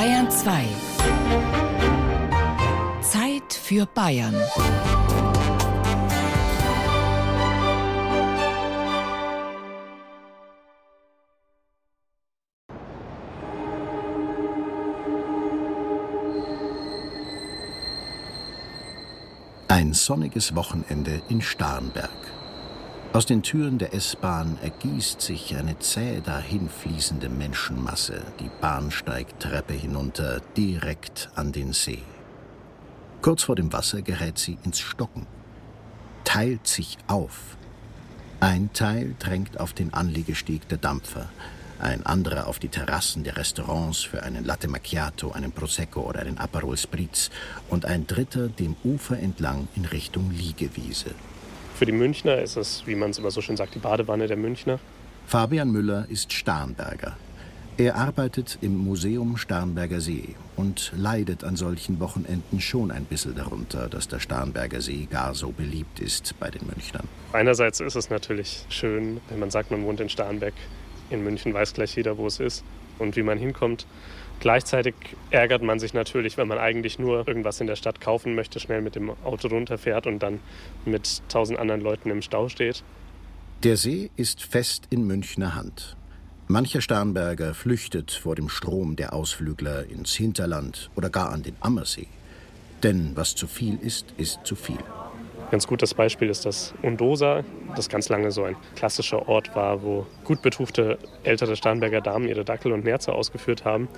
Bayern 2. Zeit für Bayern. Ein sonniges Wochenende in Starnberg. Aus den Türen der S-Bahn ergießt sich eine zäh dahinfließende Menschenmasse die Bahnsteigtreppe hinunter direkt an den See. Kurz vor dem Wasser gerät sie ins Stocken, teilt sich auf. Ein Teil drängt auf den Anliegesteg der Dampfer, ein anderer auf die Terrassen der Restaurants für einen Latte Macchiato, einen Prosecco oder einen Aperol Spritz und ein dritter dem Ufer entlang in Richtung Liegewiese. Für die Münchner ist es, wie man es immer so schön sagt, die Badewanne der Münchner. Fabian Müller ist Starnberger. Er arbeitet im Museum Starnberger See und leidet an solchen Wochenenden schon ein bisschen darunter, dass der Starnberger See gar so beliebt ist bei den Münchnern. Einerseits ist es natürlich schön, wenn man sagt, man wohnt in Starnberg, in München weiß gleich jeder, wo es ist und wie man hinkommt. Gleichzeitig ärgert man sich natürlich, wenn man eigentlich nur irgendwas in der Stadt kaufen möchte, schnell mit dem Auto runterfährt und dann mit tausend anderen Leuten im Stau steht. Der See ist fest in Münchner Hand. Mancher Starnberger flüchtet vor dem Strom der Ausflügler ins Hinterland oder gar an den Ammersee. Denn was zu viel ist, ist zu viel. Ganz gutes Beispiel ist das Undosa, das ganz lange so ein klassischer Ort war, wo gut betuchte ältere Starnberger Damen ihre Dackel und Nerze ausgeführt haben.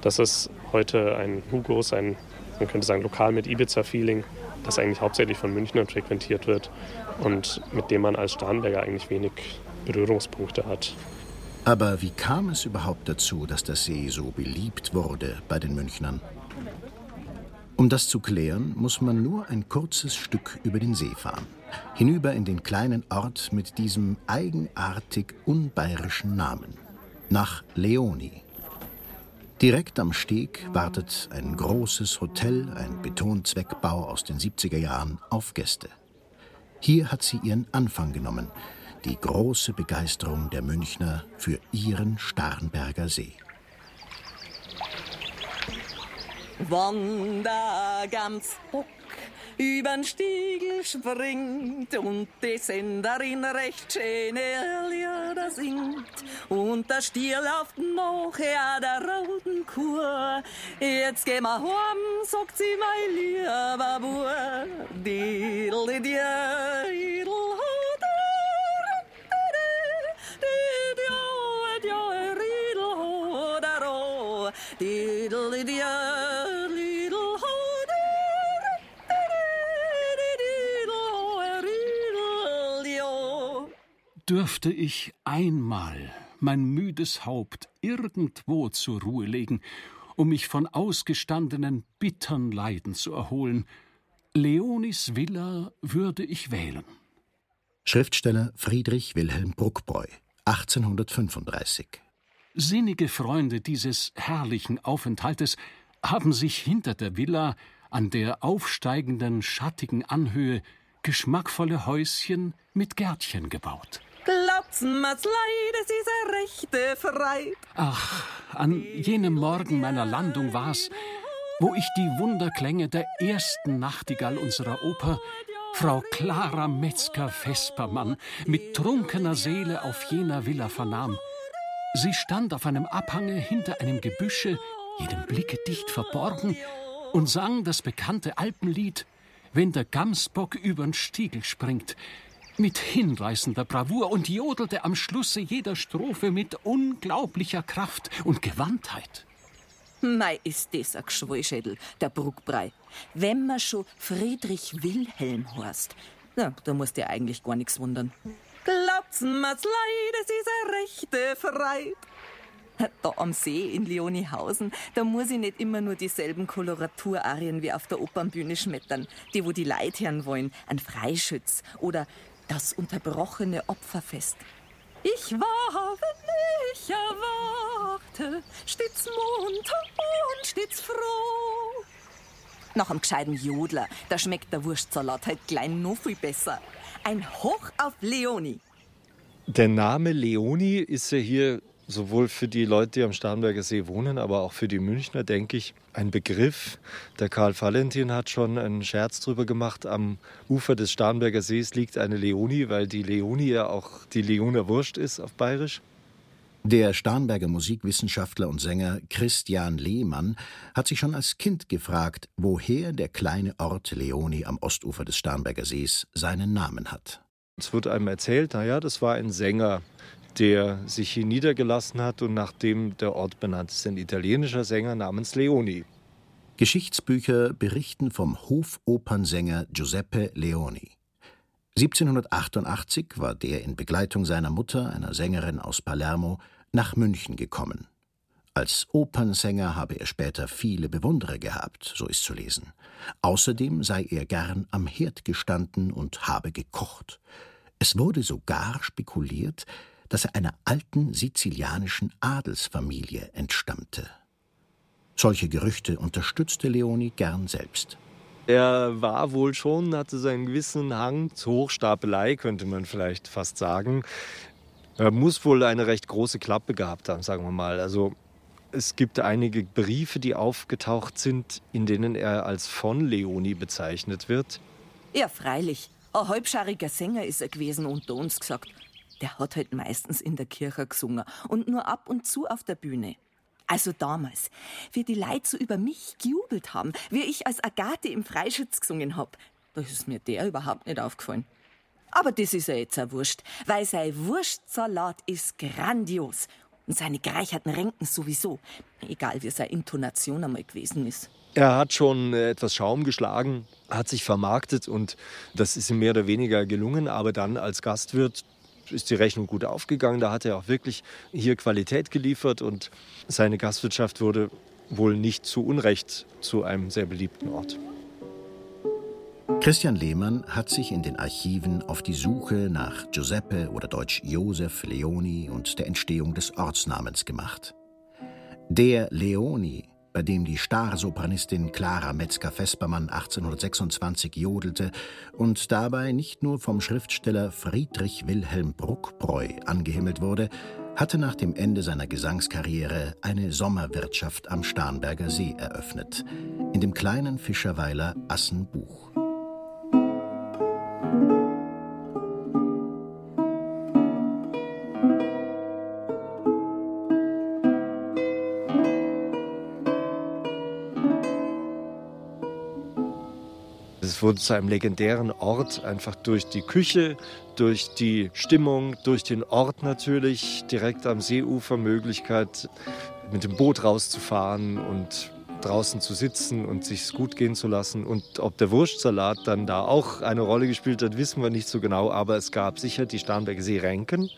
Das ist heute ein Hugos, ein, man könnte sagen, Lokal mit Ibiza-Feeling, das eigentlich hauptsächlich von Münchnern frequentiert wird und mit dem man als Starnberger eigentlich wenig Berührungspunkte hat. Aber wie kam es überhaupt dazu, dass der See so beliebt wurde bei den Münchnern? Um das zu klären, muss man nur ein kurzes Stück über den See fahren. Hinüber in den kleinen Ort mit diesem eigenartig unbayerischen Namen. Nach Leoni. Direkt am Steg wartet ein großes Hotel, ein Betonzweckbau aus den 70er Jahren, auf Gäste. Hier hat sie ihren Anfang genommen, die große Begeisterung der Münchner für ihren Starnberger See. Wann der Gamsbock übern Stiegel springt und die Senderin recht schöne Lieder singt und der Stier läuft noch her der roten Kur. Jetzt geh mal heim, sagt sie mein lieber Bub. Didel, didel, Dürfte ich einmal mein müdes Haupt irgendwo zur Ruhe legen, um mich von ausgestandenen bittern Leiden zu erholen, Leonis Villa würde ich wählen. Schriftsteller Friedrich Wilhelm Bruckbräu, 1835. Sinnige Freunde dieses herrlichen Aufenthaltes haben sich hinter der Villa an der aufsteigenden schattigen Anhöhe geschmackvolle Häuschen mit Gärtchen gebaut. Glaubt's mir's leid, es ist eine rechte Freit. Ach, an jenem Morgen meiner Landung war's, wo ich die Wunderklänge der ersten Nachtigall unserer Oper, Frau Clara Metzger-Vespermann, mit trunkener Seele auf jener Villa vernahm. Sie stand auf einem Abhange hinter einem Gebüsche, jedem Blicke dicht verborgen, und sang das bekannte Alpenlied Wenn der Gamsbock übern Stiegel springt, mit hinreißender Bravour und jodelte am Schlusse jeder Strophe mit unglaublicher Kraft und Gewandtheit. Mei, ist das ein Geschwollschädel, der Bruckbrei. Wenn man schon Friedrich Wilhelm heißt, ja, da musst du eigentlich gar nichts wundern. Glaubt's mir's leid, es ist eine rechte Freit. Da am See in Leonihausen, da muss ich nicht immer nur dieselben Koloraturarien wie auf der Opernbühne schmettern, die wo die Leute hören wollen, ein Freischütz oder das unterbrochene Opferfest. Ich war, wenn ich erwachte, stets munter und stets froh. Nach einem gescheiten Jodler, da schmeckt der Wurstsalat halt klein noch viel besser. Ein Hoch auf Leoni. Der Name Leoni ist ja hier sowohl für die Leute, die am Starnberger See wohnen, aber auch für die Münchner, denke ich, ein Begriff. Der Karl Valentin hat schon einen Scherz drüber gemacht. Am Ufer des Starnberger Sees liegt eine Leonie, weil die Leonie ja auch die Leoner Wurst ist auf Bayerisch. Der Starnberger Musikwissenschaftler und Sänger Christian Lehmann hat sich schon als Kind gefragt, woher der kleine Ort Leonie am Ostufer des Starnberger Sees seinen Namen hat. Es wird einem erzählt, naja, das war ein Sänger, der sich hier niedergelassen hat und nachdem der Ort benannt ist, ein italienischer Sänger namens Leoni. Geschichtsbücher berichten vom Hofopernsänger Giuseppe Leoni. 1788 war der in Begleitung seiner Mutter, einer Sängerin aus Palermo, nach München gekommen. Als Opernsänger habe er später viele Bewunderer gehabt, so ist zu lesen. Außerdem sei er gern am Herd gestanden und habe gekocht. Es wurde sogar spekuliert, dass er einer alten sizilianischen Adelsfamilie entstammte. Solche Gerüchte unterstützte Leoni gern selbst. Er war wohl schon, hatte seinen gewissen Hang zur Hochstapelei, könnte man vielleicht fast sagen. Er muss wohl eine recht große Klappe gehabt haben, sagen wir mal. Also es gibt einige Briefe, die aufgetaucht sind, in denen er als von Leoni bezeichnet wird. Ja, freilich. Ein halbschariger Sänger ist er gewesen, unter uns gesagt der hat halt meistens in der Kirche gesungen und nur ab und zu auf der Bühne. Also damals, wie die Leute so über mich gejubelt haben, wie ich als Agathe im Freischütz gesungen hab, da ist mir der überhaupt nicht aufgefallen. Aber das ist ja jetzt auch wurscht, weil sein Wurstsalat ist grandios und seine gereicherten Renken sowieso, egal wie seine Intonation einmal gewesen ist. Er hat schon etwas Schaum geschlagen, hat sich vermarktet und das ist ihm mehr oder weniger gelungen, aber dann als Gastwirt ist die Rechnung gut aufgegangen. Da hat er auch wirklich hier Qualität geliefert und seine Gastwirtschaft wurde wohl nicht zu Unrecht zu einem sehr beliebten Ort. Christian Lehmann hat sich in den Archiven auf die Suche nach Giuseppe oder deutsch Josef Leoni und der Entstehung des Ortsnamens gemacht. Der Leoni bei dem die Starsopranistin Clara Metzger-Vespermann 1826 jodelte und dabei nicht nur vom Schriftsteller Friedrich Wilhelm Bruckbräu angehimmelt wurde, hatte nach dem Ende seiner Gesangskarriere eine Sommerwirtschaft am Starnberger See eröffnet, in dem kleinen Fischerweiler Assenbuch. Wurde zu einem legendären Ort, einfach durch die Küche, durch die Stimmung, durch den Ort natürlich, direkt am Seeufer Möglichkeit, mit dem Boot rauszufahren und draußen zu sitzen und sich gut gehen zu lassen. Und ob der Wurstsalat dann da auch eine Rolle gespielt hat, wissen wir nicht so genau. Aber es gab sicher die Starnberger Seerenken.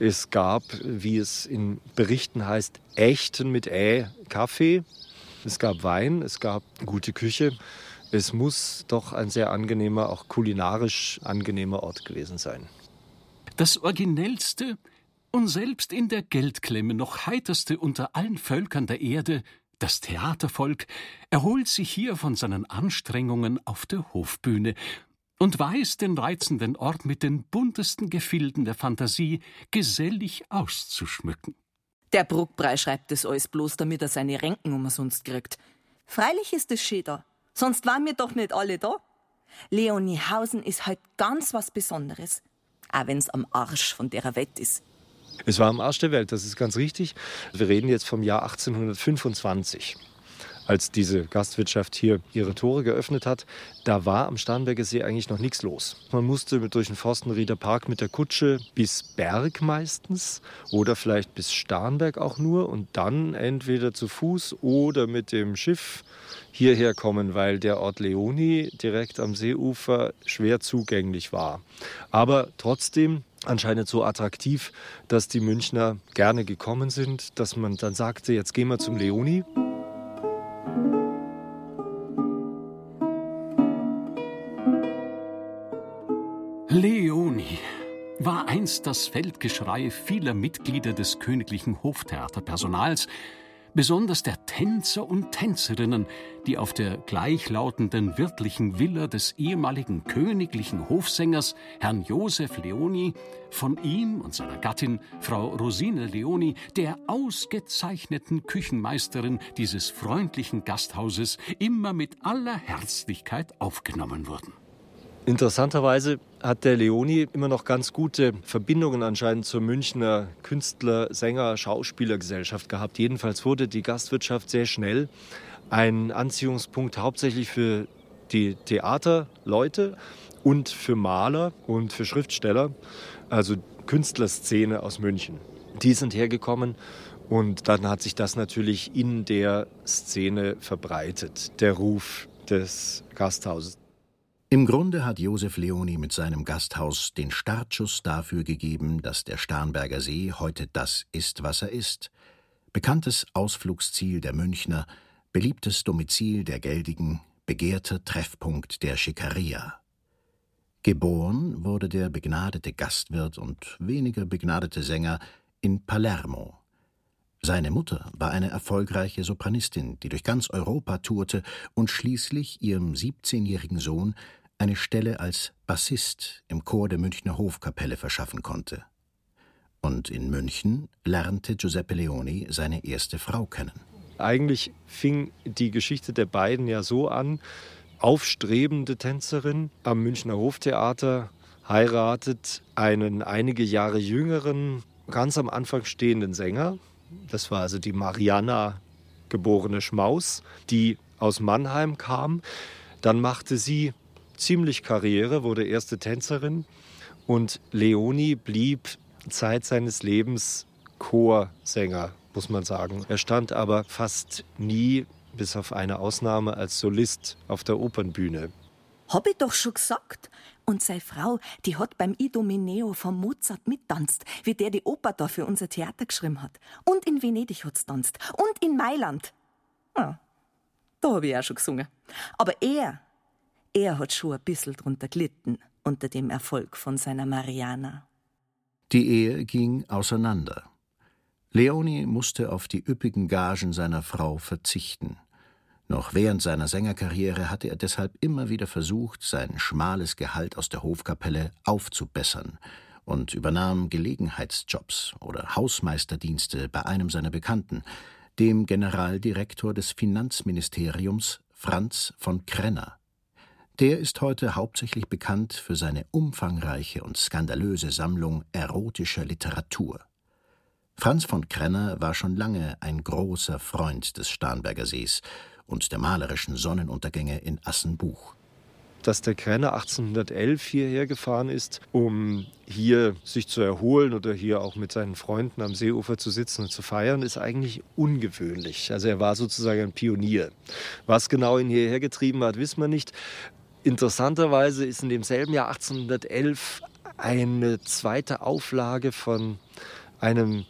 Es gab, wie es in Berichten heißt, echten mit Ä Kaffee. Es gab Wein, es gab gute Küche. Es muss doch ein sehr angenehmer, auch kulinarisch angenehmer Ort gewesen sein. Das originellste und selbst in der Geldklemme noch heiterste unter allen Völkern der Erde, das Theatervolk, erholt sich hier von seinen Anstrengungen auf der Hofbühne und weiß den reizenden Ort mit den buntesten Gefilden der Fantasie gesellig auszuschmücken. Der Bruckbrei schreibt das alles bloß, damit er seine Renken umsonst kriegt. Freilich ist es schön da, Sonst waren wir doch nicht alle da. Leoniehausen ist halt ganz was Besonderes. Auch wenn's am Arsch von der Welt ist. Es war am Arsch der Welt, das ist ganz richtig. Wir reden jetzt vom Jahr 1825 als diese Gastwirtschaft hier ihre Tore geöffnet hat, da war am Starnberger See eigentlich noch nichts los. Man musste durch den Forstenrieder Park mit der Kutsche bis Berg meistens oder vielleicht bis Starnberg auch nur und dann entweder zu Fuß oder mit dem Schiff hierher kommen, weil der Ort Leoni direkt am Seeufer schwer zugänglich war. Aber trotzdem anscheinend so attraktiv, dass die Münchner gerne gekommen sind, dass man dann sagte, jetzt gehen wir zum Leoni. Einst das Feldgeschrei vieler Mitglieder des königlichen Hoftheaterpersonals, besonders der Tänzer und Tänzerinnen, die auf der gleichlautenden wirtlichen Villa des ehemaligen königlichen Hofsängers Herrn Josef Leoni, von ihm und seiner Gattin Frau Rosine Leoni, der ausgezeichneten Küchenmeisterin dieses freundlichen Gasthauses, immer mit aller Herzlichkeit aufgenommen wurden. Interessanterweise hat der Leoni immer noch ganz gute Verbindungen anscheinend zur Münchner Künstler-, Sänger-, Schauspielergesellschaft gehabt. Jedenfalls wurde die Gastwirtschaft sehr schnell ein Anziehungspunkt hauptsächlich für die Theaterleute und für Maler und für Schriftsteller, also Künstlerszene aus München. Die sind hergekommen und dann hat sich das natürlich in der Szene verbreitet, der Ruf des Gasthauses. Im Grunde hat Josef Leoni mit seinem Gasthaus den Startschuss dafür gegeben, dass der Starnberger See heute das ist, was er ist. Bekanntes Ausflugsziel der Münchner, beliebtes Domizil der Geldigen, begehrter Treffpunkt der Schikaria. Geboren wurde der begnadete Gastwirt und weniger begnadete Sänger in Palermo. Seine Mutter war eine erfolgreiche Sopranistin, die durch ganz Europa tourte und schließlich ihrem 17-jährigen Sohn eine Stelle als Bassist im Chor der Münchner Hofkapelle verschaffen konnte. Und in München lernte Giuseppe Leoni seine erste Frau kennen. Eigentlich fing die Geschichte der beiden ja so an, aufstrebende Tänzerin am Münchner Hoftheater heiratet einen einige Jahre jüngeren, ganz am Anfang stehenden Sänger. Das war also die Mariana geborene Schmaus, die aus Mannheim kam. Dann machte sie ziemlich Karriere, wurde erste Tänzerin und Leoni blieb Zeit seines Lebens Chorsänger, muss man sagen. Er stand aber fast nie, bis auf eine Ausnahme, als Solist auf der Opernbühne. Hab ich doch schon gesagt. Und seine Frau, die hat beim Idomeneo von Mozart mittanzt, wie der die Oper da für unser Theater geschrieben hat. Und in Venedig hat's tanzt. Und in Mailand. Ja, da hab ich auch schon gesungen. Aber er, er hat schon ein bisschen drunter gelitten unter dem Erfolg von seiner Mariana. Die Ehe ging auseinander. Leoni musste auf die üppigen Gagen seiner Frau verzichten. Noch während seiner Sängerkarriere hatte er deshalb immer wieder versucht, sein schmales Gehalt aus der Hofkapelle aufzubessern und übernahm Gelegenheitsjobs oder Hausmeisterdienste bei einem seiner Bekannten, dem Generaldirektor des Finanzministeriums Franz von Krenner. Der ist heute hauptsächlich bekannt für seine umfangreiche und skandalöse Sammlung erotischer Literatur. Franz von Krenner war schon lange ein großer Freund des Starnberger Sees und der malerischen Sonnenuntergänge in Assenbuch. Dass der Krenner 1811 hierher gefahren ist, um hier sich zu erholen oder hier auch mit seinen Freunden am Seeufer zu sitzen und zu feiern, ist eigentlich ungewöhnlich. Also er war sozusagen ein Pionier. Was genau ihn hierher getrieben hat, wissen wir nicht. Interessanterweise ist in demselben Jahr 1811 eine zweite Auflage von einem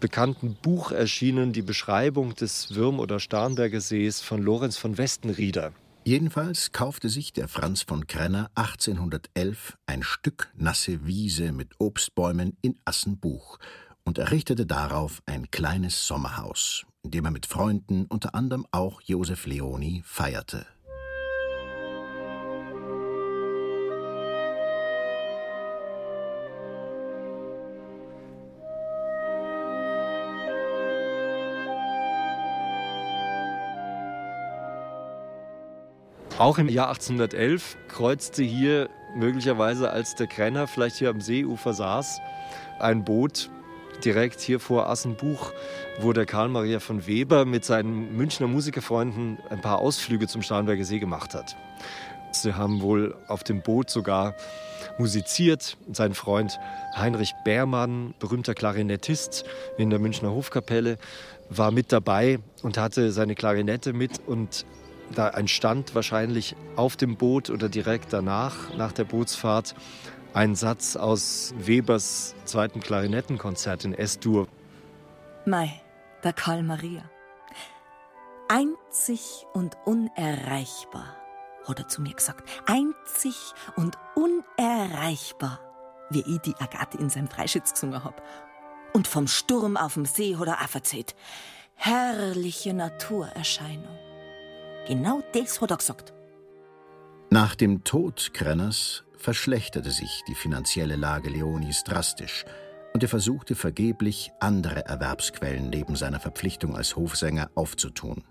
bekannten Buch erschienen, die Beschreibung des Würm- oder Starnberger Sees von Lorenz von Westenrieder. Jedenfalls kaufte sich der Franz von Krenner 1811 ein Stück nasse Wiese mit Obstbäumen in Assenbuch und errichtete darauf ein kleines Sommerhaus, in dem er mit Freunden, unter anderem auch Josef Leoni, feierte. Auch im Jahr 1811 kreuzte hier möglicherweise, als der Krenner vielleicht hier am Seeufer saß, ein Boot direkt hier vor Assenbuch, wo der Karl Maria von Weber mit seinen Münchner Musikerfreunden ein paar Ausflüge zum Starnberger See gemacht hat. Sie haben wohl auf dem Boot sogar musiziert. Sein Freund Heinrich Beermann, berühmter Klarinettist in der Münchner Hofkapelle, war mit dabei und hatte seine Klarinette mit und da entstand wahrscheinlich auf dem Boot oder direkt danach, nach der Bootsfahrt, ein Satz aus Webers zweiten Klarinettenkonzert in S-Dur. Mai, der Karl Maria. Einzig und unerreichbar, hat er zu mir gesagt. Einzig und unerreichbar, wie ich die Agathe in seinem Freischütz gesungen hab. Und vom Sturm auf dem See hat er auch erzählt. herrliche Naturerscheinung. Genau das hat er gesagt. Nach dem Tod Krenners verschlechterte sich die finanzielle Lage Leonis drastisch und er versuchte vergeblich, andere Erwerbsquellen neben seiner Verpflichtung als Hofsänger aufzutun.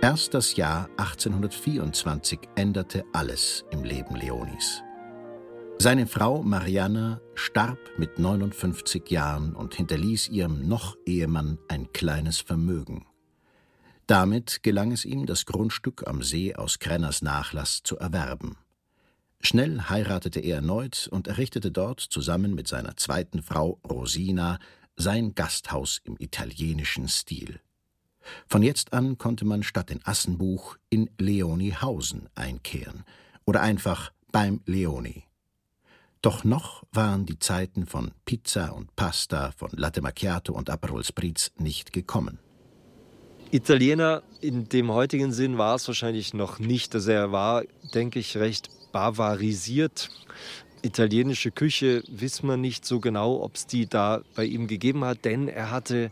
Erst das Jahr 1824 änderte alles im Leben Leonis. Seine Frau Marianna starb mit 59 Jahren und hinterließ ihrem Noch-Ehemann ein kleines Vermögen. Damit gelang es ihm, das Grundstück am See aus Krenners Nachlass zu erwerben. Schnell heiratete er erneut und errichtete dort zusammen mit seiner zweiten Frau Rosina sein Gasthaus im italienischen Stil. Von jetzt an konnte man statt in Assenbuch in Leonihausen einkehren oder einfach beim Leoni. Doch noch waren die Zeiten von Pizza und Pasta, von Latte Macchiato und Aperol Spritz nicht gekommen. Italiener in dem heutigen Sinn war es wahrscheinlich noch nicht. Also er war, denke ich, recht bavarisiert. Italienische Küche wissen wir nicht so genau, ob es die da bei ihm gegeben hat, denn er hatte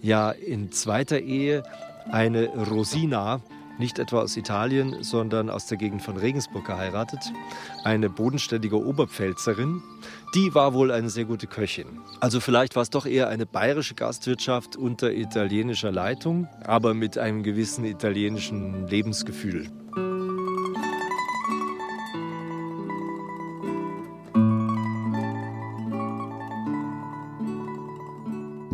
ja in zweiter Ehe eine Rosina, nicht etwa aus Italien, sondern aus der Gegend von Regensburg geheiratet. Eine bodenständige Oberpfälzerin. Die war wohl eine sehr gute Köchin. Also vielleicht war es doch eher eine bayerische Gastwirtschaft unter italienischer Leitung, aber mit einem gewissen italienischen Lebensgefühl.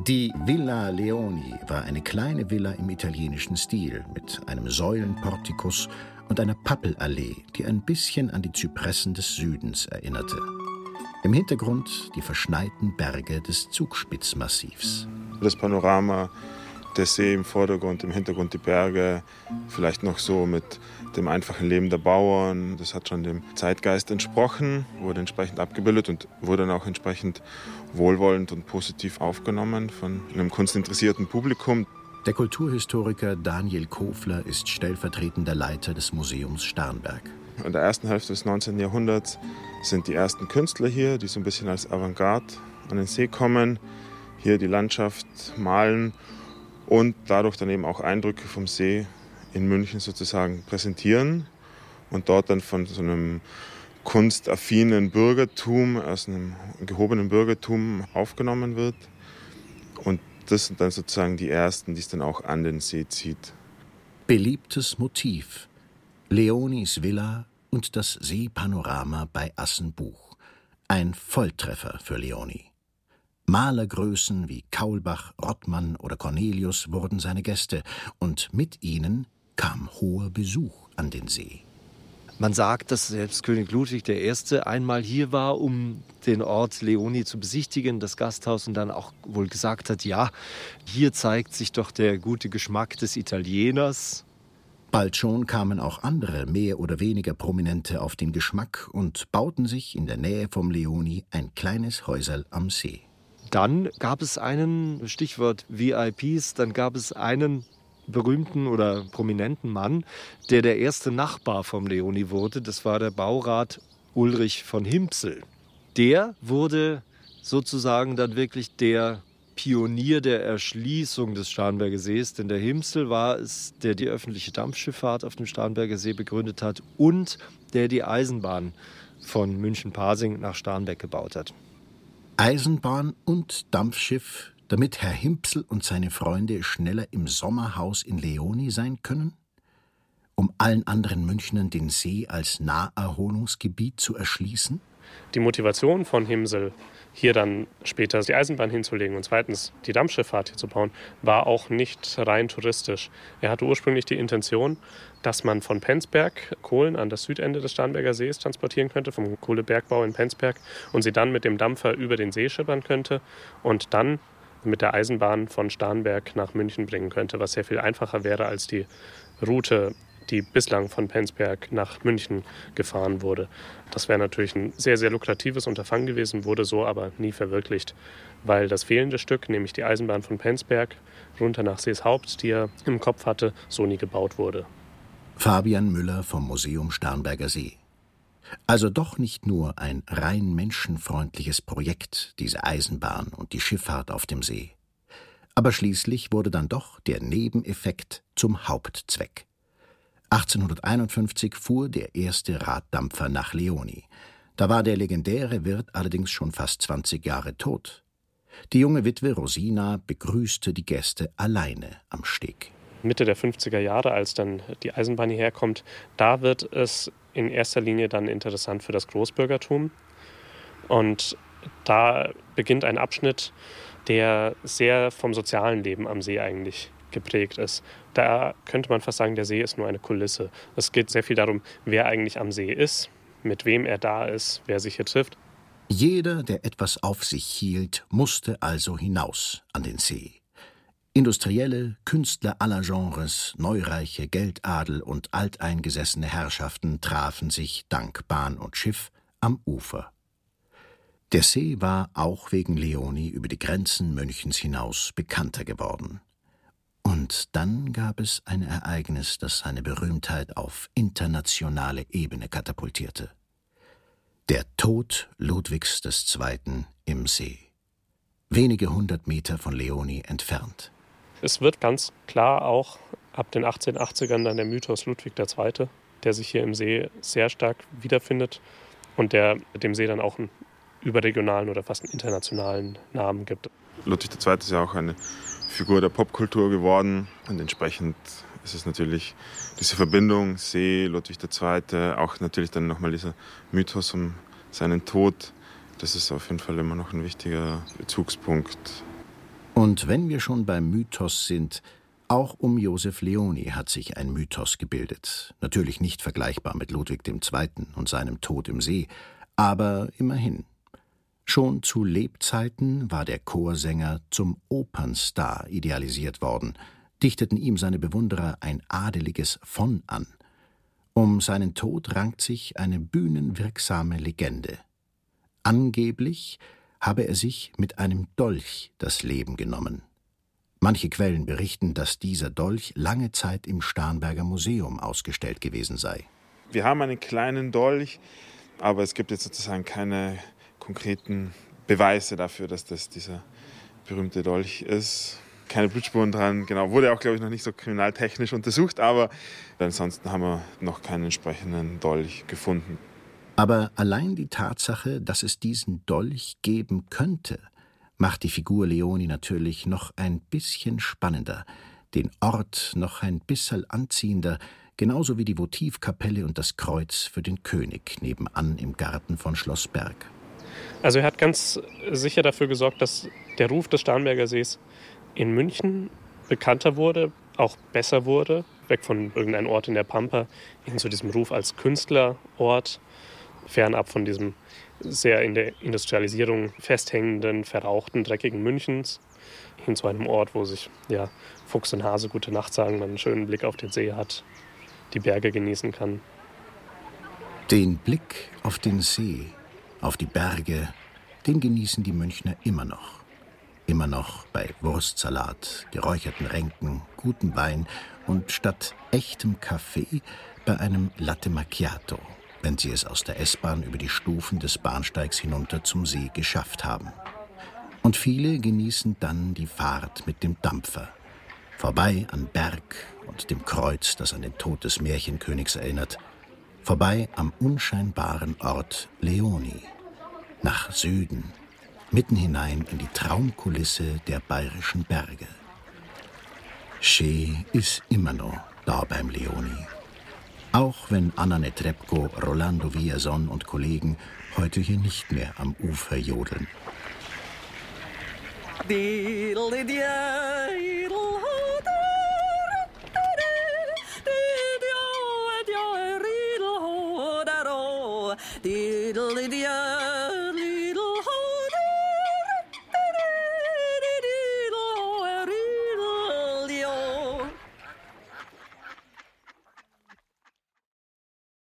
Die Villa Leoni war eine kleine Villa im italienischen Stil mit einem Säulenportikus und einer Pappelallee, die ein bisschen an die Zypressen des Südens erinnerte. Im Hintergrund die verschneiten Berge des Zugspitzmassivs. Das Panorama, der See im Vordergrund, im Hintergrund die Berge, vielleicht noch so mit dem einfachen Leben der Bauern. Das hat schon dem Zeitgeist entsprochen, wurde entsprechend abgebildet und wurde dann auch entsprechend wohlwollend und positiv aufgenommen von einem kunstinteressierten Publikum. Der Kulturhistoriker Daniel Kofler ist stellvertretender Leiter des Museums Starnberg. In der ersten Hälfte des 19. Jahrhunderts sind die ersten Künstler hier, die so ein bisschen als Avantgarde an den See kommen, hier die Landschaft malen und dadurch dann eben auch Eindrücke vom See in München sozusagen präsentieren und dort dann von so einem kunstaffinen Bürgertum, aus einem gehobenen Bürgertum aufgenommen wird. Und das sind dann sozusagen die ersten, die es dann auch an den See zieht. Beliebtes Motiv. Leonis Villa und das Seepanorama bei Assenbuch. Ein Volltreffer für Leoni. Malergrößen wie Kaulbach, Rottmann oder Cornelius wurden seine Gäste, und mit ihnen kam hoher Besuch an den See. Man sagt, dass selbst König Ludwig I. einmal hier war, um den Ort Leoni zu besichtigen, das Gasthaus, und dann auch wohl gesagt hat, ja, hier zeigt sich doch der gute Geschmack des Italieners. Bald schon kamen auch andere, mehr oder weniger prominente, auf den Geschmack und bauten sich in der Nähe vom Leoni ein kleines Häuserl am See. Dann gab es einen, Stichwort VIPs, dann gab es einen berühmten oder prominenten Mann, der der erste Nachbar vom Leoni wurde. Das war der Baurat Ulrich von Himpsel. Der wurde sozusagen dann wirklich der Pionier der Erschließung des Starnberger Sees, denn der Himpsel war es, der die öffentliche Dampfschifffahrt auf dem Starnberger See begründet hat und der die Eisenbahn von München-Pasing nach Starnberg gebaut hat. Eisenbahn und Dampfschiff damit Herr Himpsel und seine Freunde schneller im Sommerhaus in Leoni sein können? Um allen anderen Münchnern den See als Naherholungsgebiet zu erschließen? Die Motivation von Himpsel, hier dann später die Eisenbahn hinzulegen und zweitens die Dampfschifffahrt hier zu bauen, war auch nicht rein touristisch. Er hatte ursprünglich die Intention, dass man von Penzberg Kohlen an das Südende des Starnberger Sees transportieren könnte, vom Kohlebergbau in Penzberg, und sie dann mit dem Dampfer über den See schippern könnte und dann mit der Eisenbahn von Starnberg nach München bringen könnte, was sehr viel einfacher wäre als die Route, die bislang von Penzberg nach München gefahren wurde. Das wäre natürlich ein sehr, sehr lukratives Unterfangen gewesen, wurde so aber nie verwirklicht, weil das fehlende Stück, nämlich die Eisenbahn von Penzberg runter nach Seeshaupt, die er im Kopf hatte, so nie gebaut wurde. Fabian Müller vom Museum Starnberger See. Also doch nicht nur ein rein menschenfreundliches Projekt, diese Eisenbahn und die Schifffahrt auf dem See. Aber schließlich wurde dann doch der Nebeneffekt zum Hauptzweck. 1851 fuhr der erste Raddampfer nach Leoni. Da war der legendäre Wirt allerdings schon fast 20 Jahre tot. Die junge Witwe Rosina begrüßte die Gäste alleine am Steg. Mitte der 50er Jahre, als dann die Eisenbahn hierher kommt, da wird es in erster Linie dann interessant für das Großbürgertum. Und da beginnt ein Abschnitt, der sehr vom sozialen Leben am See eigentlich geprägt ist. Da könnte man fast sagen, der See ist nur eine Kulisse. Es geht sehr viel darum, wer eigentlich am See ist, mit wem er da ist, wer sich hier trifft. Jeder, der etwas auf sich hielt, musste also hinaus an den See. Industrielle, Künstler aller Genres, Neureiche, Geldadel und alteingesessene Herrschaften trafen sich dank Bahn und Schiff am Ufer. Der See war auch wegen Leoni über die Grenzen Münchens hinaus bekannter geworden. Und dann gab es ein Ereignis, das seine Berühmtheit auf internationale Ebene katapultierte. Der Tod Ludwigs II. im See. Wenige hundert Meter von Leoni entfernt. Es wird ganz klar auch ab den 1880ern dann der Mythos Ludwig II., der sich hier im See sehr stark wiederfindet und der dem See dann auch einen überregionalen oder fast einen internationalen Namen gibt. Ludwig II. ist ja auch eine Figur der Popkultur geworden und entsprechend ist es natürlich diese Verbindung See, Ludwig II., auch natürlich dann nochmal dieser Mythos um seinen Tod. Das ist auf jeden Fall immer noch ein wichtiger Bezugspunkt. Und wenn wir schon beim Mythos sind, auch um Josef Leoni hat sich ein Mythos gebildet. Natürlich nicht vergleichbar mit Ludwig II. und seinem Tod im See, aber immerhin. Schon zu Lebzeiten war der Chorsänger zum Opernstar idealisiert worden, dichteten ihm seine Bewunderer ein adeliges von an. Um seinen Tod rankt sich eine bühnenwirksame Legende. Angeblich habe er sich mit einem Dolch das Leben genommen. Manche Quellen berichten, dass dieser Dolch lange Zeit im Starnberger Museum ausgestellt gewesen sei. Wir haben einen kleinen Dolch, aber es gibt jetzt sozusagen keine konkreten Beweise dafür, dass das dieser berühmte Dolch ist. Keine Blutspuren dran, genau. Wurde auch, glaube ich, noch nicht so kriminaltechnisch untersucht, aber ansonsten haben wir noch keinen entsprechenden Dolch gefunden. Aber allein die Tatsache, dass es diesen Dolch geben könnte, macht die Figur Leoni natürlich noch ein bisschen spannender, den Ort noch ein bisschen anziehender, genauso wie die Votivkapelle und das Kreuz für den König nebenan im Garten von Schloss Berg. Also er hat ganz sicher dafür gesorgt, dass der Ruf des Starnberger Sees in München bekannter wurde, auch besser wurde, weg von irgendeinem Ort in der Pampa hin zu diesem Ruf als Künstlerort, fernab von diesem sehr in der Industrialisierung festhängenden, verrauchten, dreckigen Münchens, hin zu einem Ort, wo sich ja, Fuchs und Hase gute Nacht sagen, man einen schönen Blick auf den See hat, die Berge genießen kann. Den Blick auf den See auf die Berge, den genießen die Münchner immer noch. Immer noch bei Wurstsalat, geräucherten Ränken, gutem Wein und statt echtem Kaffee bei einem Latte Macchiato, wenn sie es aus der S-Bahn über die Stufen des Bahnsteigs hinunter zum See geschafft haben. Und viele genießen dann die Fahrt mit dem Dampfer. Vorbei an Berg und dem Kreuz, das an den Tod des Märchenkönigs erinnert, vorbei am unscheinbaren Ort Leoni, nach Süden, mitten hinein in die Traumkulisse der bayerischen Berge. Schee ist immer noch da beim Leoni. Auch wenn Anna Netrebko, Rolando Villason und Kollegen heute hier nicht mehr am Ufer jodeln. Diddle